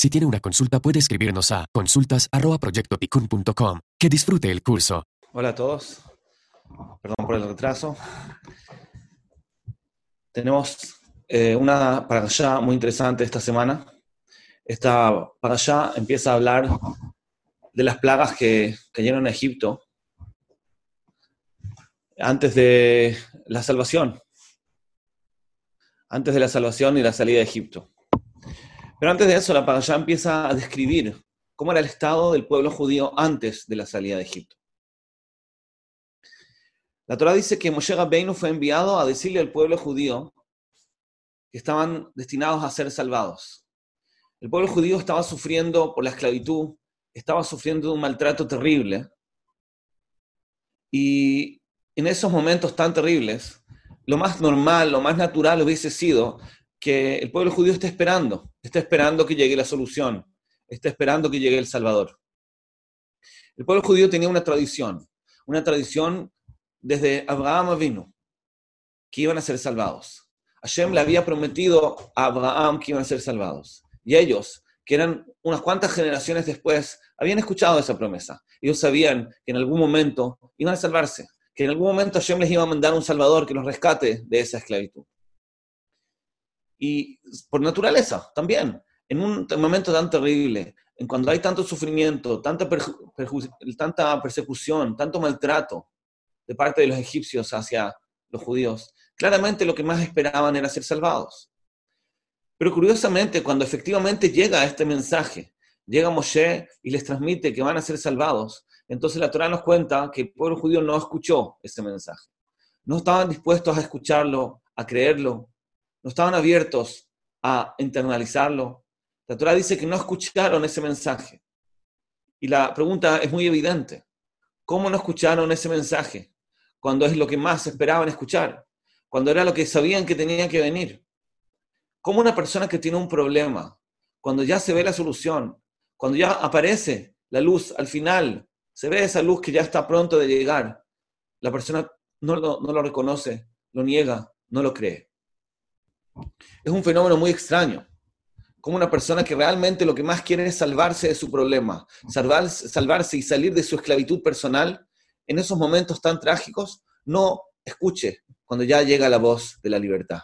Si tiene una consulta puede escribirnos a consultas.proyectoticun.com. Que disfrute el curso. Hola a todos. Perdón por el retraso. Tenemos eh, una para allá muy interesante esta semana. Esta para allá empieza a hablar de las plagas que cayeron en Egipto antes de la salvación. Antes de la salvación y la salida de Egipto. Pero antes de eso, la Parashá empieza a describir cómo era el estado del pueblo judío antes de la salida de Egipto. La Torah dice que Moshe Rabbeinu fue enviado a decirle al pueblo judío que estaban destinados a ser salvados. El pueblo judío estaba sufriendo por la esclavitud, estaba sufriendo un maltrato terrible. Y en esos momentos tan terribles, lo más normal, lo más natural hubiese sido que el pueblo judío está esperando, está esperando que llegue la solución, está esperando que llegue el Salvador. El pueblo judío tenía una tradición, una tradición desde Abraham vino, que iban a ser salvados. Hashem le había prometido a Abraham que iban a ser salvados. Y ellos, que eran unas cuantas generaciones después, habían escuchado esa promesa. Ellos sabían que en algún momento iban a salvarse, que en algún momento Hashem les iba a mandar un Salvador que los rescate de esa esclavitud y por naturaleza también, en un momento tan terrible, en cuando hay tanto sufrimiento, tanta, tanta persecución, tanto maltrato de parte de los egipcios hacia los judíos, claramente lo que más esperaban era ser salvados. Pero curiosamente, cuando efectivamente llega este mensaje, llega Moshe y les transmite que van a ser salvados, entonces la Torah nos cuenta que el pueblo judío no escuchó ese mensaje. No estaban dispuestos a escucharlo, a creerlo, no estaban abiertos a internalizarlo. La Torah dice que no escucharon ese mensaje. Y la pregunta es muy evidente. ¿Cómo no escucharon ese mensaje? Cuando es lo que más esperaban escuchar, cuando era lo que sabían que tenía que venir. ¿Cómo una persona que tiene un problema, cuando ya se ve la solución, cuando ya aparece la luz al final, se ve esa luz que ya está pronto de llegar, la persona no no lo reconoce, lo niega, no lo cree? Es un fenómeno muy extraño. Como una persona que realmente lo que más quiere es salvarse de su problema, salvarse y salir de su esclavitud personal, en esos momentos tan trágicos, no escuche cuando ya llega la voz de la libertad,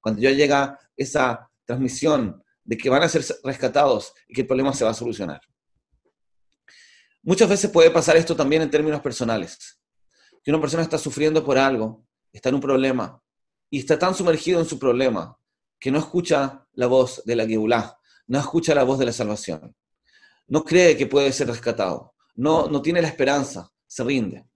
cuando ya llega esa transmisión de que van a ser rescatados y que el problema se va a solucionar. Muchas veces puede pasar esto también en términos personales. Que una persona está sufriendo por algo, está en un problema, y está tan sumergido en su problema que no escucha la voz de la Geulá, no escucha la voz de la salvación, no cree que puede ser rescatado, no, no tiene la esperanza, se rinde.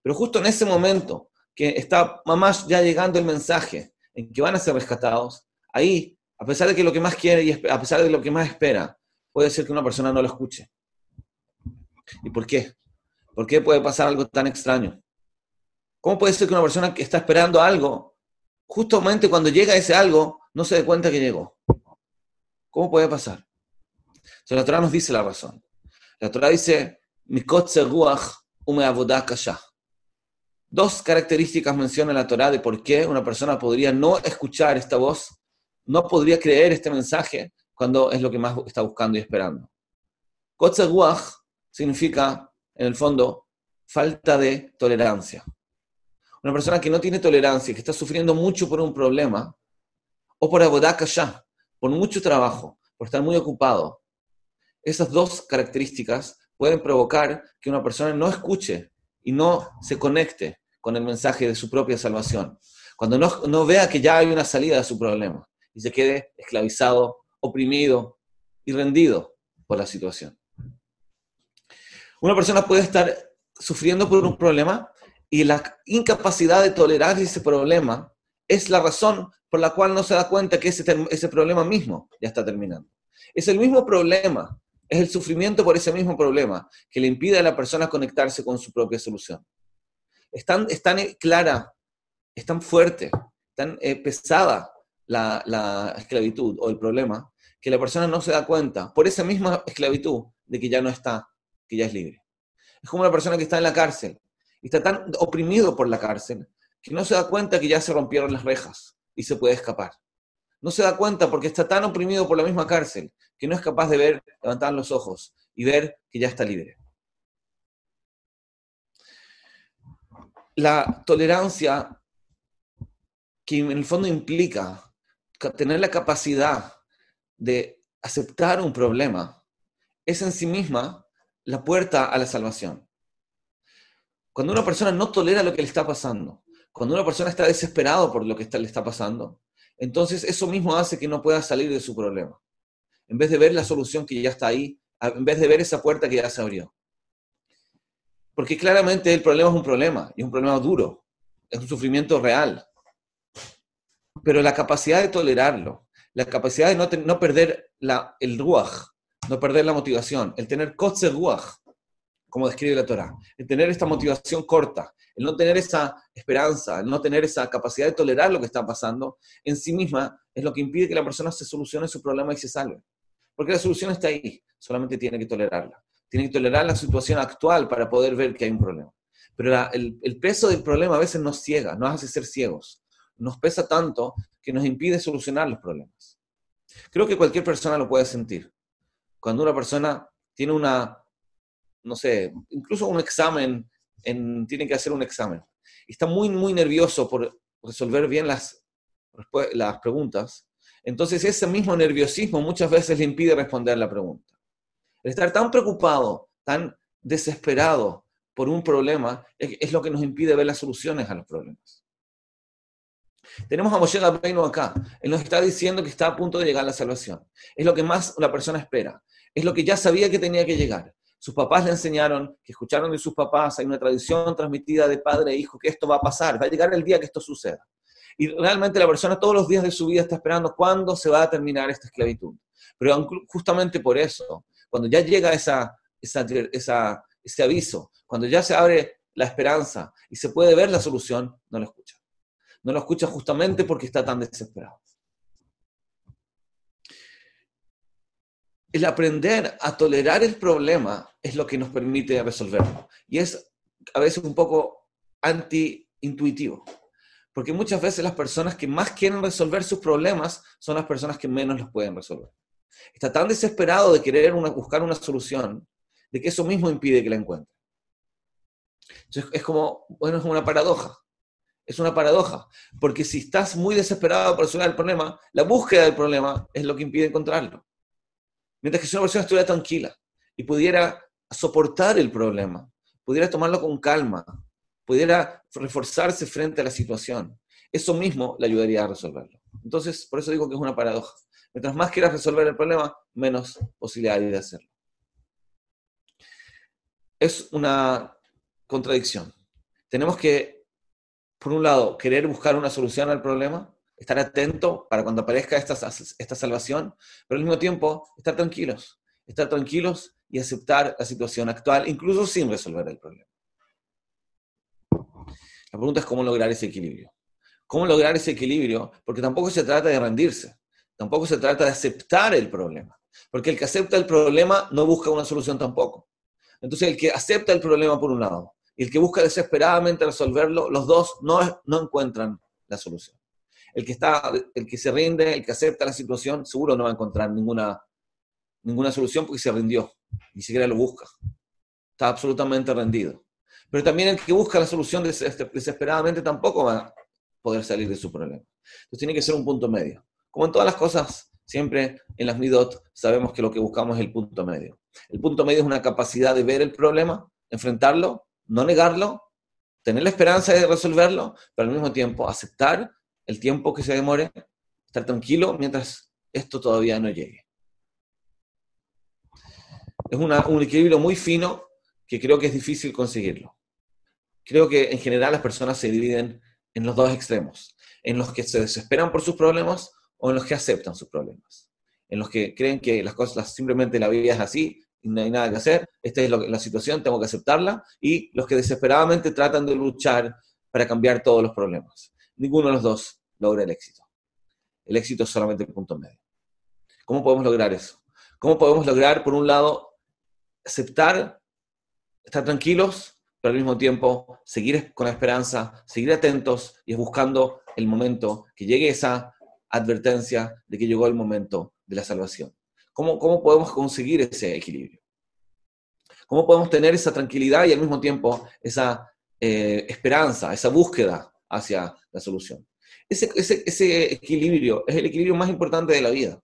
Pero justo en ese momento que está mamás ya llegando el mensaje en que van a ser rescatados, ahí, a pesar de que lo que más quiere y a pesar de lo que más espera, puede ser que una persona no lo escuche. ¿Y por qué? ¿Por qué puede pasar algo tan extraño? ¿Cómo puede ser que una persona que está esperando algo justamente cuando llega ese algo, no se dé cuenta que llegó. ¿Cómo puede pasar? La Torah nos dice la razón. La Torah dice, Dos características menciona la Torah de por qué una persona podría no escuchar esta voz, no podría creer este mensaje cuando es lo que más está buscando y esperando. Kotzeruach significa, en el fondo, falta de tolerancia una persona que no tiene tolerancia, que está sufriendo mucho por un problema, o por ya, por mucho trabajo, por estar muy ocupado, esas dos características pueden provocar que una persona no escuche y no se conecte con el mensaje de su propia salvación. Cuando no, no vea que ya hay una salida de su problema y se quede esclavizado, oprimido y rendido por la situación. Una persona puede estar sufriendo por un problema y la incapacidad de tolerar ese problema es la razón por la cual no se da cuenta que ese, problema mismo ya está terminando. Es el mismo problema, es el sufrimiento por ese mismo problema que le impide a la persona conectarse con su propia solución. Es tan, clara, es tan fuerte, tan eh, pesada la, la esclavitud o el problema, que la persona no se da cuenta, por esa misma esclavitud, de que ya no está, que ya es libre. Es como una persona que está en la cárcel y está tan oprimido por la cárcel que no se da cuenta que ya se rompieron las rejas y se puede escapar. No se da cuenta porque está tan oprimido por la misma cárcel que no es capaz de ver, levantar los ojos y ver que ya está libre. La tolerancia que en el fondo implica tener la capacidad de aceptar un problema es en sí misma la puerta a la salvación. Cuando una persona no tolera lo que le está pasando, cuando una persona está desesperado por lo que le está pasando, entonces eso mismo hace que no pueda salir de su problema. En vez de ver la solución que ya está ahí, en vez de ver esa puerta que ya se abrió. Porque claramente el problema es un problema, y es un problema duro, es un sufrimiento real. Pero la capacidad de tolerarlo, la capacidad de no, no perder la, el ruach, no perder la motivación, el tener kotze ruach, como describe la Torah, el tener esta motivación corta, el no tener esa esperanza, el no tener esa capacidad de tolerar lo que está pasando, en sí misma es lo que impide que la persona se solucione su problema y se salve. Porque la solución está ahí, solamente tiene que tolerarla. Tiene que tolerar la situación actual para poder ver que hay un problema. Pero el, el peso del problema a veces nos ciega, nos hace ser ciegos. Nos pesa tanto que nos impide solucionar los problemas. Creo que cualquier persona lo puede sentir. Cuando una persona tiene una no sé, incluso un examen, en, tiene que hacer un examen. Y está muy, muy nervioso por resolver bien las, las preguntas. Entonces ese mismo nerviosismo muchas veces le impide responder la pregunta. El estar tan preocupado, tan desesperado por un problema, es, lo que nos impide ver las soluciones a los problemas. Tenemos a Moshe Rabbeinu acá. Él nos está diciendo que está a punto de llegar a la salvación. Es lo que más la persona espera. Es lo que ya sabía que tenía que llegar. Sus papás le enseñaron, que escucharon de sus papás, hay una tradición transmitida de padre e hijo que esto va a pasar, va a llegar el día que esto suceda. Y realmente la persona todos los días de su vida está esperando cuándo se va a terminar esta esclavitud. Pero justamente por eso, cuando ya llega esa, ese aviso, cuando ya se abre la esperanza y se puede ver la solución, no lo escucha. No lo escucha justamente porque está tan desesperado. El aprender a tolerar el problema es lo que nos permite resolverlo. Y es a veces un poco anti-intuitivo. Porque muchas veces las personas que más quieren resolver sus problemas son las personas que menos los pueden resolver. Está tan desesperado de querer buscar una solución, de que eso mismo impide que la encuentre. Entonces es como, bueno, es una paradoja. Es una paradoja. Porque si estás muy desesperado por resolver el problema, la búsqueda del problema es lo que impide encontrarlo. Mientras que si una persona estuviera tranquila y pudiera soportar el problema, pudiera tomarlo con calma, pudiera reforzarse frente a la situación, eso mismo le ayudaría a resolverlo. Entonces, por eso digo que es una paradoja. Mientras más quieras resolver el problema, menos posibilidad hay de hacerlo. Es una contradicción. Tenemos que, por un lado, querer buscar una solución al problema, estar atento para cuando aparezca esta, esta salvación, pero al mismo tiempo estar tranquilos, estar tranquilos y aceptar la situación actual, incluso sin resolver el problema. La pregunta es cómo lograr ese equilibrio. ¿Cómo lograr ese equilibrio? Porque tampoco se trata de rendirse, tampoco se trata de aceptar el problema, porque el que acepta el problema no busca una solución tampoco. Entonces el que acepta el problema por un lado y el que busca desesperadamente resolverlo, los dos no, no encuentran la solución el que, está, el que se rinde, el que acepta la situación, seguro no va a encontrar ninguna, ninguna solución porque se rindió, ni siquiera lo busca. Está absolutamente rendido. Pero también el que busca la solución desesperadamente tampoco va a poder salir de su problema. Entonces tiene que ser un punto medio. Como en todas las cosas, siempre en las midot sabemos que lo que buscamos es el punto medio. El punto medio es una capacidad de ver el problema, enfrentarlo, no negarlo, tener la esperanza de resolverlo, pero al mismo tiempo aceptar el tiempo que se demore, estar tranquilo mientras esto todavía no llegue. Es un equilibrio muy fino que creo que es difícil conseguirlo. Creo que en general las personas se dividen en los dos extremos, en los que se desesperan por sus problemas o en los que aceptan sus problemas, en los que creen que las cosas simplemente la vida es así no hay nada que hacer, esta es la situación, tengo que aceptarla, y los que desesperadamente tratan de luchar para cambiar todos los problemas. Ninguno de los dos logra el éxito. El éxito es solamente el punto medio. ¿Cómo podemos lograr eso? ¿Cómo podemos lograr, por un lado, aceptar, estar tranquilos, pero al mismo tiempo seguir con la esperanza, seguir atentos y buscando el momento que llegue esa advertencia de que llegó el momento de la salvación. ¿Cómo, cómo podemos conseguir ese equilibrio? ¿Cómo podemos tener esa tranquilidad y al mismo tiempo esa eh, esperanza, esa búsqueda hacia la solución? Ese, ese, equilibrio es el equilibrio más importante de la vida.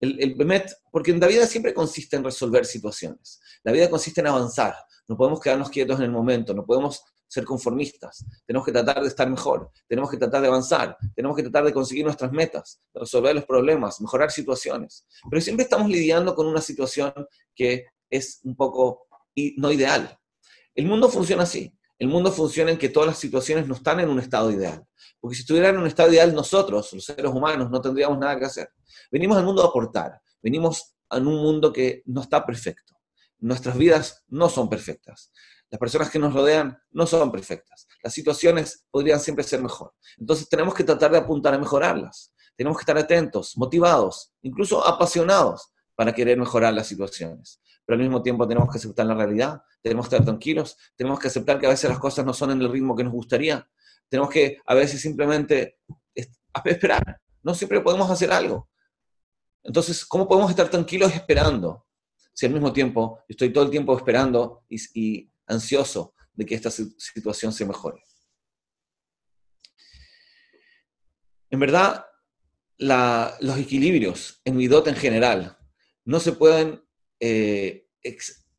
El, el Bemet, porque en la vida siempre consiste en resolver situaciones. La vida consiste en avanzar. No podemos quedarnos quietos en el momento, no podemos ser conformistas, tenemos que tratar de estar mejor, tenemos que tratar de avanzar, tenemos que tratar de conseguir nuestras metas, de resolver los problemas, mejorar situaciones. Pero siempre estamos lidiando con una situación que es un poco no ideal. El mundo funciona así. El mundo funciona en que todas las situaciones no están en un estado ideal. Porque si estuvieran en un estado ideal, nosotros, los seres humanos, no tendríamos nada que hacer. Venimos al mundo a aportar. Venimos en un mundo que no está perfecto. Nuestras vidas no son perfectas. Las personas que nos rodean no son perfectas. Las situaciones podrían siempre ser mejor. Entonces tenemos que tratar de apuntar a mejorarlas. Tenemos que estar atentos, motivados, incluso apasionados para querer mejorar las situaciones. Al mismo tiempo tenemos que aceptar la realidad, tenemos que estar tranquilos, tenemos que aceptar que a veces las cosas no son en el ritmo que nos gustaría. Tenemos que a veces simplemente esperar. No siempre podemos hacer algo. Entonces, ¿cómo podemos estar tranquilos esperando? si al mismo tiempo estoy todo el tiempo esperando y, ansioso de que esta situación se mejore. En verdad, los equilibrios en Midot en general no se pueden eh,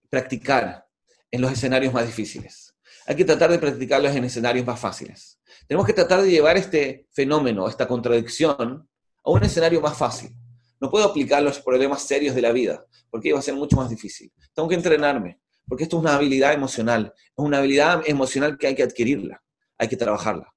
practicar en los escenarios más difíciles. Hay que tratar de practicarlos en escenarios más fáciles. Tenemos que tratar de llevar este fenómeno, esta contradicción, a un escenario más fácil. No puedo aplicar los problemas serios de la vida, porque va a ser mucho más difícil. Tengo que entrenarme, porque esto es una habilidad emocional. Es una habilidad emocional que hay que adquirirla, hay que trabajarla.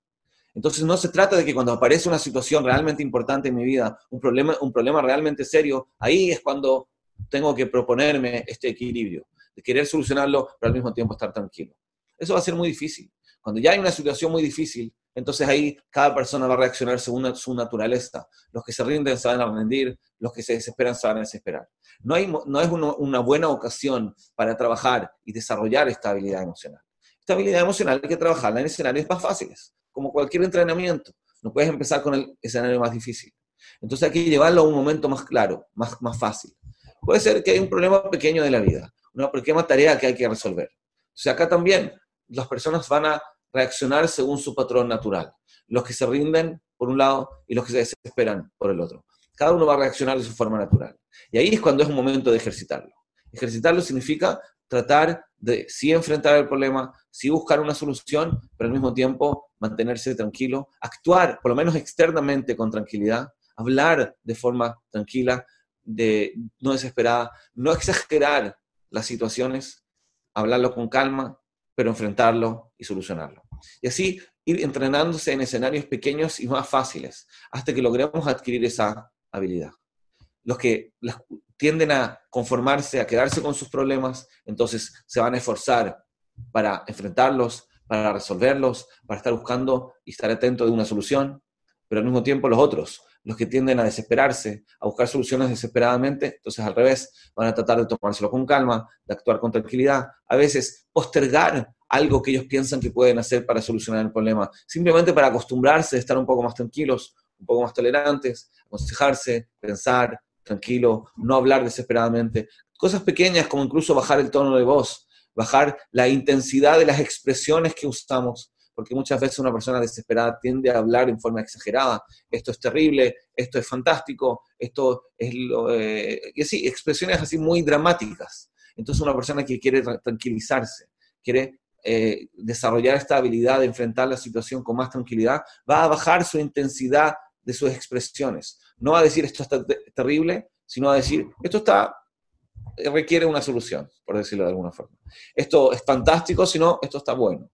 Entonces no se trata de que cuando aparece una situación realmente importante en mi vida, un problema, un problema realmente serio, ahí es cuando tengo que proponerme este equilibrio, de querer solucionarlo, pero al mismo tiempo estar tranquilo. Eso va a ser muy difícil. Cuando ya hay una situación muy difícil, entonces ahí cada persona va a reaccionar según su naturaleza. Los que se rinden van a rendir, los que se desesperan se van a desesperar. No, hay, no es una buena ocasión para trabajar y desarrollar esta habilidad emocional. Esta habilidad emocional hay que trabajarla en escenarios más fáciles, como cualquier entrenamiento. No puedes empezar con el escenario más difícil. Entonces hay que llevarlo a un momento más claro, más, más fácil. Puede ser que hay un problema pequeño de la vida, una pequeña tarea que hay que resolver. O sea, acá también las personas van a reaccionar según su patrón natural. Los que se rinden por un lado y los que se desesperan por el otro. Cada uno va a reaccionar de su forma natural. Y ahí es cuando es un momento de ejercitarlo. Ejercitarlo significa tratar de sí enfrentar el problema, sí buscar una solución, pero al mismo tiempo mantenerse tranquilo, actuar por lo menos externamente con tranquilidad, hablar de forma tranquila, de no desesperada, no exagerar las situaciones, hablarlo con calma, pero enfrentarlo y solucionarlo. Y así ir entrenándose en escenarios pequeños y más fáciles, hasta que logremos adquirir esa habilidad. Los que tienden a conformarse, a quedarse con sus problemas, entonces se van a esforzar para enfrentarlos, para resolverlos, para estar buscando y estar atento de una solución, pero al mismo tiempo los otros, los que tienden a desesperarse, a buscar soluciones desesperadamente, entonces al revés, van a tratar de tomárselo con calma, de actuar con tranquilidad, a veces postergar algo que ellos piensan que pueden hacer para solucionar el problema, simplemente para acostumbrarse a estar un poco más tranquilos, un poco más tolerantes, aconsejarse, pensar tranquilo, no hablar desesperadamente. Cosas pequeñas como incluso bajar el tono de voz, bajar la intensidad de las expresiones que usamos, porque muchas veces una persona desesperada tiende a hablar en forma exagerada, esto es terrible, esto es fantástico, esto es lo... Eh, y así, expresiones así muy dramáticas. Entonces una persona que quiere tranquilizarse, quiere eh, desarrollar esta habilidad de enfrentar la situación con más tranquilidad, va a bajar su intensidad de sus expresiones. No va a decir esto está terrible, sino a decir esto está requiere una solución, por decirlo de alguna forma. Esto es fantástico, sino esto está bueno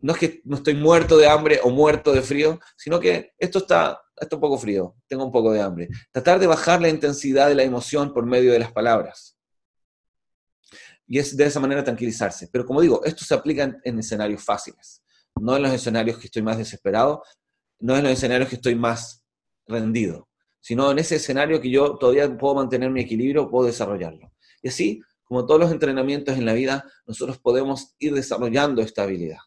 no es que no estoy muerto de hambre o muerto de frío, sino que esto está, está un poco frío, tengo un poco de hambre. Tratar de bajar la intensidad de la emoción por medio de las palabras. Y es de esa manera tranquilizarse. Pero como digo, esto se aplica en, escenarios fáciles, no en los escenarios que estoy más desesperado, no en los escenarios que estoy más rendido, sino en ese escenario que yo todavía puedo mantener mi equilibrio, puedo desarrollarlo. Y así, como todos los entrenamientos en la vida, nosotros podemos ir desarrollando esta habilidad,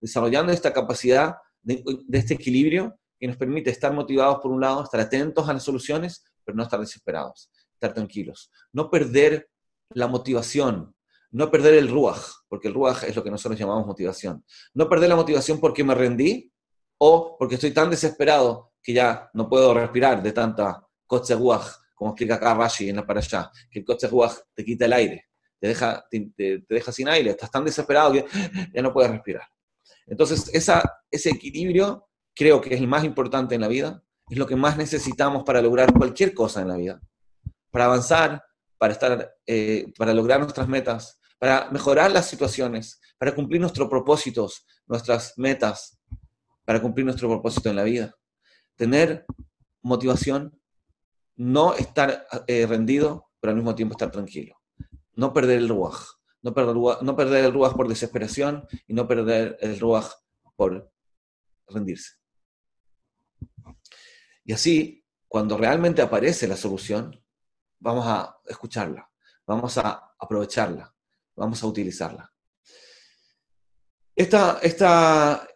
desarrollando esta capacidad de, este equilibrio que nos permite estar motivados por un lado, estar atentos a las soluciones, pero no estar desesperados, estar tranquilos, no perder la motivación, no perder el ruaj, porque el ruaj es lo que nosotros llamamos motivación, no perder la motivación porque me rendí o porque estoy tan desesperado que ya no puedo respirar de tanta coche ruaj como explica acá Rashi en la allá, que el coche ruaj te quita el aire, te deja, te, deja sin aire, estás tan desesperado que ya no puedes respirar. Entonces, ese equilibrio creo que es el más importante en la vida, es lo que más necesitamos para lograr cualquier cosa en la vida, para avanzar, para, estar, eh, para lograr nuestras metas, para mejorar las situaciones, para cumplir nuestros propósitos, nuestras metas, para cumplir nuestro propósito en la vida. Tener motivación no estar eh, rendido, pero al mismo tiempo estar tranquilo. No perder el ruaj. No perder, no perder el ruaj por desesperación y no perder el ruaj por rendirse. Y así, cuando realmente aparece la solución, vamos a escucharla, vamos a aprovecharla, vamos a utilizarla. Esta, esta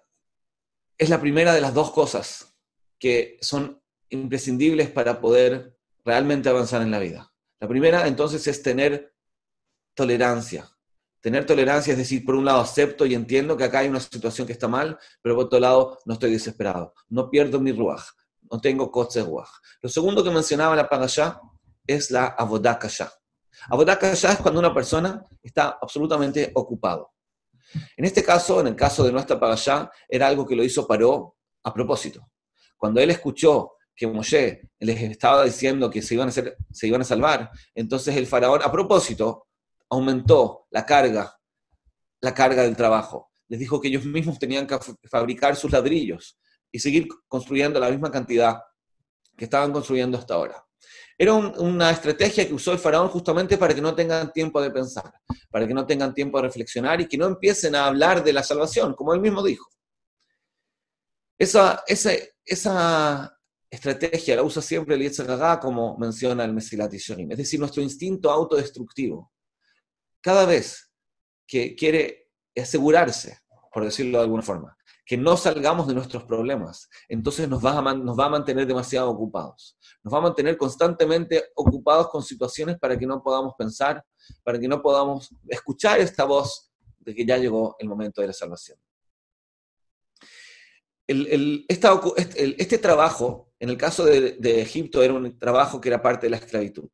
es la primera de las dos cosas que son imprescindibles para poder realmente avanzar en la vida. La primera, entonces, es tener tolerancia. Tener tolerancia es decir, por un lado acepto y entiendo que acá hay una situación que está mal, pero por otro lado no estoy desesperado. No pierdo mi ruaj, no tengo ruaj. Lo segundo que mencionaba la parashá es la abodakasha. Abodakasha es cuando una persona está absolutamente ocupado. En este caso, en el caso de nuestra parashá, era algo que lo hizo Paró a propósito. Cuando él escuchó que Moshe les estaba diciendo que se iban, a se iban a salvar, entonces el faraón a propósito aumentó la carga, la carga del trabajo. Les dijo que ellos mismos tenían que fabricar sus ladrillos y seguir construyendo la misma cantidad que estaban construyendo hasta ahora. Era una estrategia que usó el faraón justamente para que no tengan tiempo de pensar, para que no tengan tiempo de reflexionar y que no empiecen a hablar de la salvación, como él mismo dijo. Esa, esa, esa estrategia la usa siempre el Yetzirah, como menciona el Mesilat es decir, nuestro instinto autodestructivo. Cada vez que quiere asegurarse, por decirlo de alguna forma, que no salgamos de nuestros problemas, entonces nos va, a nos va a mantener demasiado ocupados. Nos va a mantener constantemente ocupados con situaciones para que no podamos pensar, para que no podamos escuchar esta voz de que ya llegó el momento de la salvación. este trabajo en el caso de, Egipto era un trabajo que era parte de la esclavitud.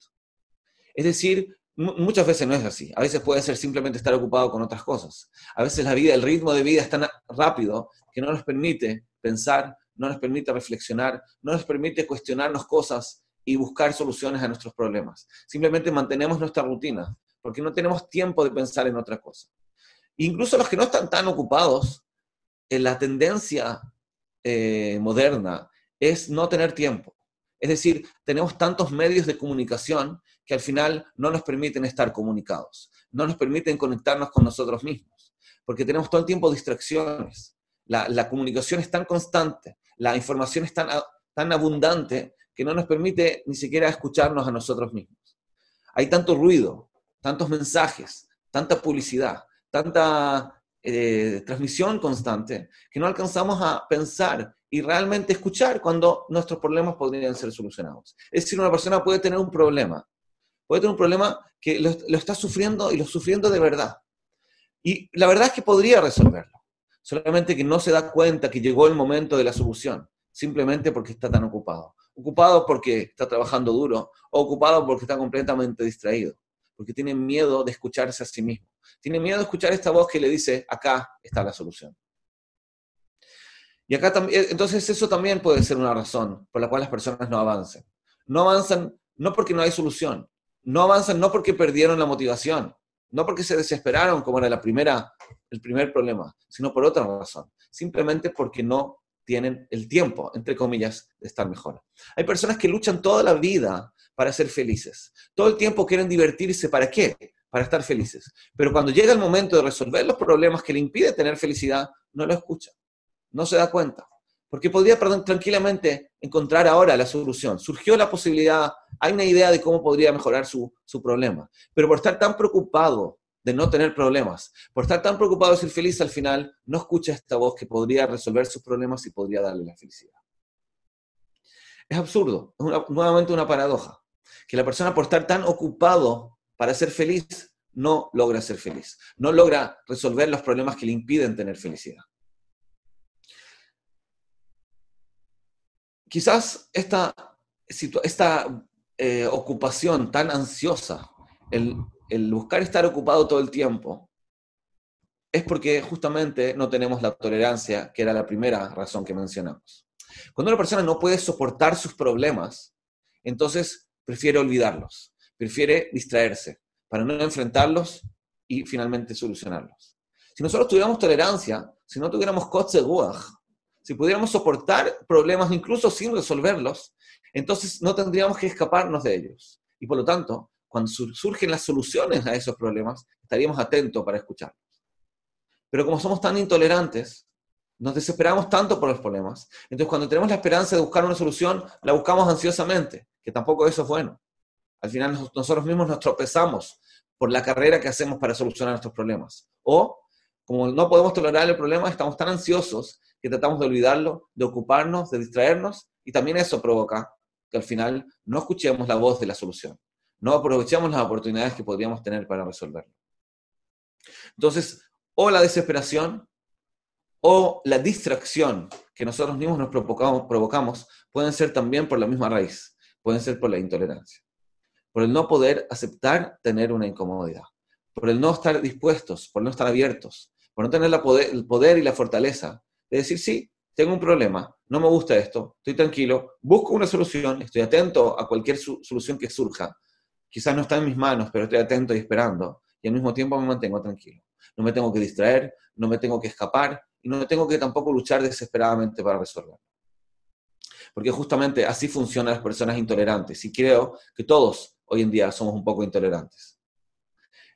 Es decir, muchas veces no es así. A veces puede ser simplemente estar ocupado con otras cosas. A veces la vida, el ritmo de vida es tan rápido que no nos permite pensar, no nos permite reflexionar, no nos permite cuestionarnos cosas y buscar soluciones a nuestros problemas. Simplemente mantenemos nuestra rutina porque no tenemos tiempo de pensar en otra cosa. Incluso los que no están tan ocupados, en la tendencia eh, moderna es no tener tiempo. Es decir, tenemos tantos medios de comunicación que al final no nos permiten estar comunicados, no nos permiten conectarnos con nosotros mismos, porque tenemos todo el tiempo distracciones. La, comunicación es tan constante, la información es tan, tan abundante que no nos permite ni siquiera escucharnos a nosotros mismos. Hay tanto ruido, tantos mensajes, tanta publicidad, tanta eh, transmisión constante, que no alcanzamos a pensar y realmente escuchar cuando nuestros problemas podrían ser solucionados. Es decir, una persona puede tener un problema, puede tener un problema que lo, está sufriendo y lo sufriendo de verdad. Y la verdad es que podría resolverlo, solamente que no se da cuenta que llegó el momento de la solución, simplemente porque está tan ocupado. Ocupado porque está trabajando duro o ocupado porque está completamente distraído, porque tiene miedo de escucharse a sí mismo. Tiene miedo de escuchar esta voz que le dice, acá está la solución. Y acá también, entonces eso también puede ser una razón por la cual las personas no avanzan. No avanzan no porque no hay solución, no avanzan no porque perdieron la motivación, no porque se desesperaron como era la primera, el primer problema, sino por otra razón, simplemente porque no tienen el tiempo, entre comillas, de estar mejor. Hay personas que luchan toda la vida para ser felices. Todo el tiempo quieren divertirse. ¿Para qué? para estar felices. Pero cuando llega el momento de resolver los problemas que le impide tener felicidad, no lo escucha, no se da cuenta. Porque podría tranquilamente encontrar ahora la solución. Surgió la posibilidad, hay una idea de cómo podría mejorar su, su problema, pero por estar tan preocupado de no tener problemas, por estar tan preocupado de ser feliz al final, no escucha esta voz que podría resolver sus problemas y podría darle la felicidad. Es absurdo, es nuevamente una paradoja, que la persona por estar tan ocupado para ser feliz no logra ser feliz, no logra resolver los problemas que le impiden tener felicidad. Quizás esta, eh, ocupación tan ansiosa, el, buscar estar ocupado todo el tiempo, es porque justamente no tenemos la tolerancia, que era la primera razón que mencionamos. Cuando una persona no puede soportar sus problemas, entonces prefiere olvidarlos, prefiere distraerse para no enfrentarlos y finalmente solucionarlos. Si nosotros tuviéramos tolerancia, si no tuviéramos guaj, si pudiéramos soportar problemas incluso sin resolverlos, entonces no tendríamos que escaparnos de ellos. Y por lo tanto, cuando surgen las soluciones a esos problemas, estaríamos atentos para escucharlos. Pero como somos tan intolerantes, nos desesperamos tanto por los problemas, entonces cuando tenemos la esperanza de buscar una solución, la buscamos ansiosamente, que tampoco eso es bueno. Al final nosotros mismos nos tropezamos por la carrera que hacemos para solucionar nuestros problemas. O, como no podemos tolerar el problema, estamos tan ansiosos que tratamos de olvidarlo, de ocuparnos, de distraernos, y también eso provoca que al final no escuchemos la voz de la solución no aprovechamos las oportunidades que podríamos tener para resolverlo. Entonces, o la desesperación o la distracción que nosotros mismos nos provocamos pueden ser también por la misma raíz, pueden ser por la intolerancia, por el no poder aceptar tener una incomodidad, por el no estar dispuestos, por no estar abiertos, por no tener el poder y la fortaleza de decir, sí, tengo un problema, no me gusta esto, estoy tranquilo, busco una solución, estoy atento a cualquier solución que surja, quizás no está en mis manos, pero estoy atento y esperando, y al mismo tiempo me mantengo tranquilo. No me tengo que distraer, no me tengo que escapar, y no tengo que tampoco luchar desesperadamente para resolverlo. Porque justamente así funcionan las personas intolerantes, y creo que todos hoy en día somos un poco intolerantes.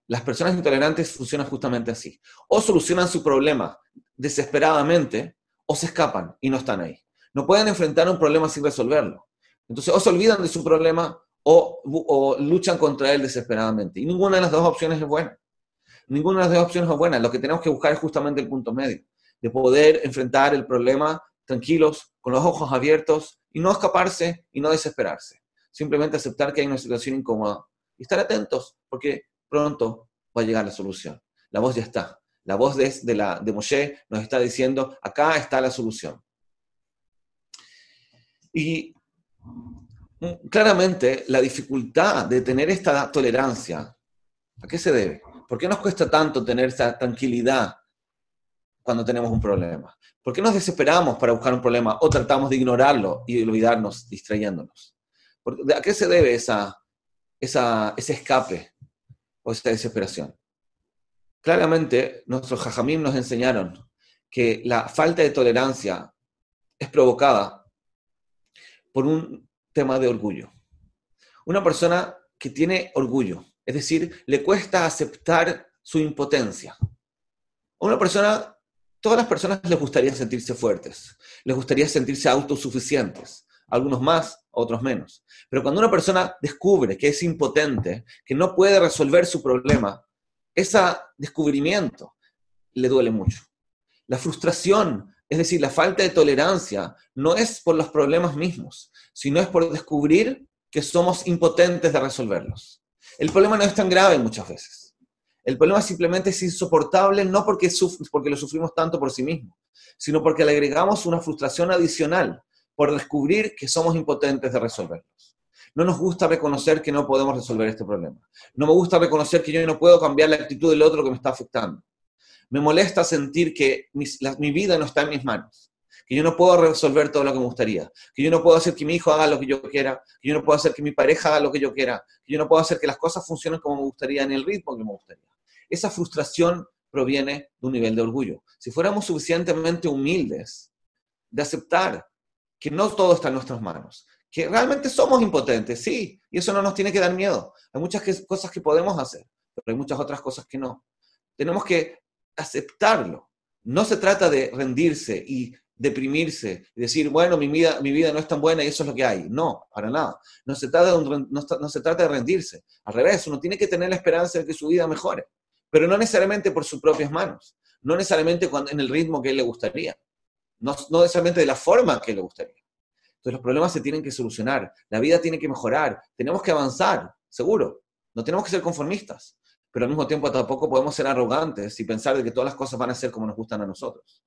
Las personas intolerantes funcionan justamente así. O solucionan su problema desesperadamente, o se escapan y no están ahí. No pueden enfrentar un problema sin resolverlo. Entonces, o se olvidan de su problema o, luchan contra él desesperadamente. Y ninguna de las dos opciones es buena. Ninguna de las dos opciones es buena. Lo que tenemos que buscar es justamente el punto medio, de poder enfrentar el problema tranquilos, con los ojos abiertos, y no escaparse y no desesperarse. Simplemente aceptar que hay una situación incómoda y estar atentos, porque pronto va a llegar la solución. La voz ya está. La voz de, de, la, de Moshe nos está diciendo, acá está la solución. Y claramente la dificultad de tener esta tolerancia, ¿a qué se debe? ¿Por qué nos cuesta tanto tener esta tranquilidad cuando tenemos un problema? ¿Por qué nos desesperamos para buscar un problema o tratamos de ignorarlo y olvidarnos distrayéndonos? ¿A qué se debe esa, ese escape o esa desesperación? Claramente, nuestros jajamim nos enseñaron que la falta de tolerancia es provocada por un tema de orgullo. Una persona que tiene orgullo, es decir, le cuesta aceptar su impotencia. una persona, todas las personas les gustaría sentirse fuertes, les gustaría sentirse autosuficientes, algunos más, otros menos. Pero cuando una persona descubre que es impotente, que no puede resolver su problema, ese descubrimiento le duele mucho. La frustración es decir, la falta de tolerancia no es por los problemas mismos, sino es por descubrir que somos impotentes de resolverlos. El problema no es tan grave muchas veces. El problema simplemente es insoportable no porque, porque lo sufrimos tanto por sí mismo, sino porque le agregamos una frustración adicional por descubrir que somos impotentes de resolverlos. No nos gusta reconocer que no podemos resolver este problema. No me gusta reconocer que yo no puedo cambiar la actitud del otro que me está afectando. Me molesta sentir que mi vida no está en mis manos, que yo no puedo resolver todo lo que me gustaría, que yo no puedo hacer que mi hijo haga lo que yo quiera, que yo no puedo hacer que mi pareja haga lo que yo quiera, que yo no puedo hacer que las cosas funcionen como me gustaría, en el ritmo que me gustaría. Esa frustración proviene de un nivel de orgullo. Si fuéramos suficientemente humildes de aceptar que no todo está en nuestras manos, que realmente somos impotentes, sí, y eso no nos tiene que dar miedo. Hay muchas cosas que podemos hacer, pero hay muchas otras cosas que no. Tenemos que aceptarlo. No se trata de rendirse y deprimirse y decir, bueno, mi vida, mi vida no es tan buena y eso es lo que hay. No, para nada. No se, trata de no, se trata de rendirse. Al revés, uno tiene que tener la esperanza de que su vida mejore, pero no necesariamente por sus propias manos, no necesariamente en el ritmo que le gustaría, no, no necesariamente de la forma que le gustaría. Entonces los problemas se tienen que solucionar, la vida tiene que mejorar, tenemos que avanzar, seguro, no tenemos que ser conformistas, pero al mismo tiempo tampoco podemos ser arrogantes y pensar de que todas las cosas van a ser como nos gustan a nosotros.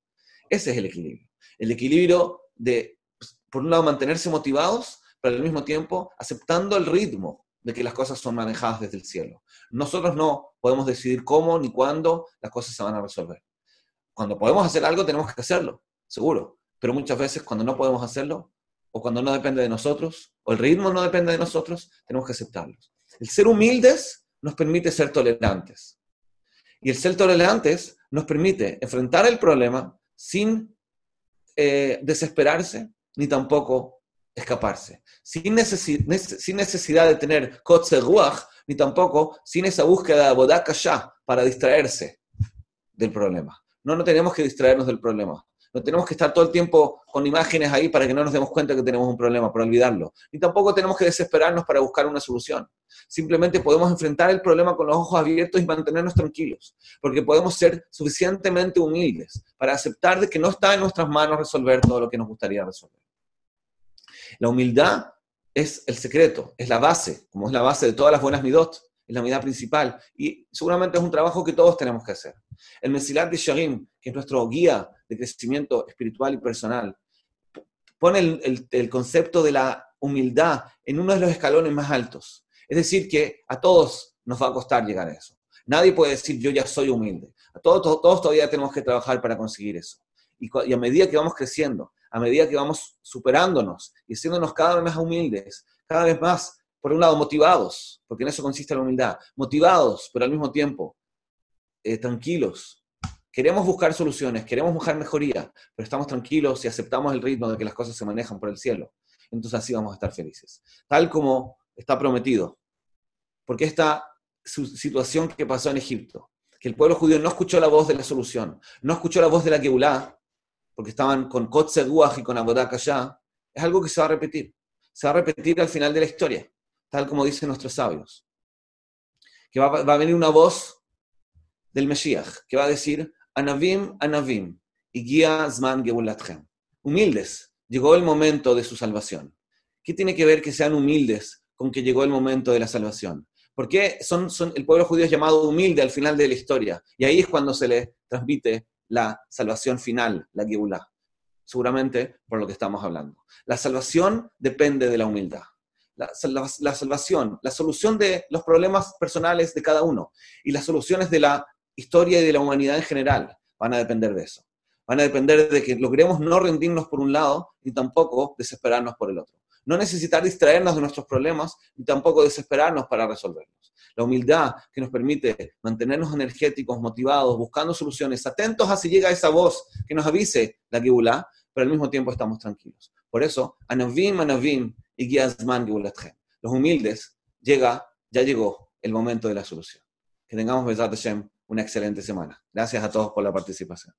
Ese es el equilibrio. El equilibrio de, pues, por un lado, mantenerse motivados, pero al mismo tiempo aceptando el ritmo de que las cosas son manejadas desde el cielo. Nosotros no podemos decidir cómo ni cuándo las cosas se van a resolver. Cuando podemos hacer algo, tenemos que hacerlo, seguro. Pero muchas veces cuando no podemos hacerlo, o cuando no depende de nosotros, o el ritmo no depende de nosotros, tenemos que aceptarlos. El ser humildes nos permite ser tolerantes. Y el ser tolerantes nos permite enfrentar el problema sin eh, desesperarse ni tampoco escaparse. Sin, necesidad de tener kotze ruach, ni tampoco sin esa búsqueda de bodaka ya para distraerse del problema. No, no tenemos que distraernos del problema. No tenemos que estar todo el tiempo con imágenes ahí para que no nos demos cuenta que tenemos un problema, por olvidarlo. Ni tampoco tenemos que desesperarnos para buscar una solución. Simplemente podemos enfrentar el problema con los ojos abiertos y mantenernos tranquilos, porque podemos ser suficientemente humildes para aceptar de que no está en nuestras manos resolver todo lo que nos gustaría resolver. La humildad es el secreto, es la base, como es la base de todas las buenas midot es la unidad principal. Y seguramente es un trabajo que todos tenemos que hacer. El Mesilat de Sharim, que es nuestro guía de crecimiento espiritual y personal, pone el, concepto de la humildad en uno de los escalones más altos. Es decir, que a todos nos va a costar llegar a eso. Nadie puede decir yo ya soy humilde. A todos, todos, todavía tenemos que trabajar para conseguir eso. Y, y, a medida que vamos creciendo, a medida que vamos superándonos y haciéndonos cada vez más humildes, cada vez más por un lado, motivados, porque en eso consiste la humildad, motivados, pero al mismo tiempo eh, tranquilos. Queremos buscar soluciones, queremos buscar mejoría, pero estamos tranquilos y aceptamos el ritmo de que las cosas se manejan por el cielo. Entonces así vamos a estar felices. Tal como está prometido. Porque esta situación que pasó en Egipto, que el pueblo judío no escuchó la voz de la solución, no escuchó la voz de la Geulá, porque estaban con Kotzeduach y con Abodaka ya, es algo que se va a repetir. Se va a repetir al final de la historia tal como dicen nuestros sabios. Que va, a venir una voz del Mesías, que va a decir, Anavim, Anavim, y guía Zman Geulatchem. Humildes, llegó el momento de su salvación. ¿Qué tiene que ver que sean humildes con que llegó el momento de la salvación? Porque son, son, el pueblo judío es llamado humilde al final de la historia. Y ahí es cuando se le transmite la salvación final, la Geulah. Seguramente por lo que estamos hablando. La salvación depende de la humildad la, salvación, la solución de los problemas personales de cada uno y las soluciones de la historia y de la humanidad en general van a depender de eso. Van a depender de que logremos no rendirnos por un lado y tampoco desesperarnos por el otro. No necesitar distraernos de nuestros problemas y tampoco desesperarnos para resolverlos. La humildad que nos permite mantenernos energéticos, motivados, buscando soluciones, atentos a si llega esa voz que nos avise la Kibulá, pero al mismo tiempo estamos tranquilos. Por eso, Anavim, Anavim, y Los humildes, llega, ya llegó el momento de la solución. Que tengamos, Besat Hashem, una excelente semana. Gracias a todos por la participación.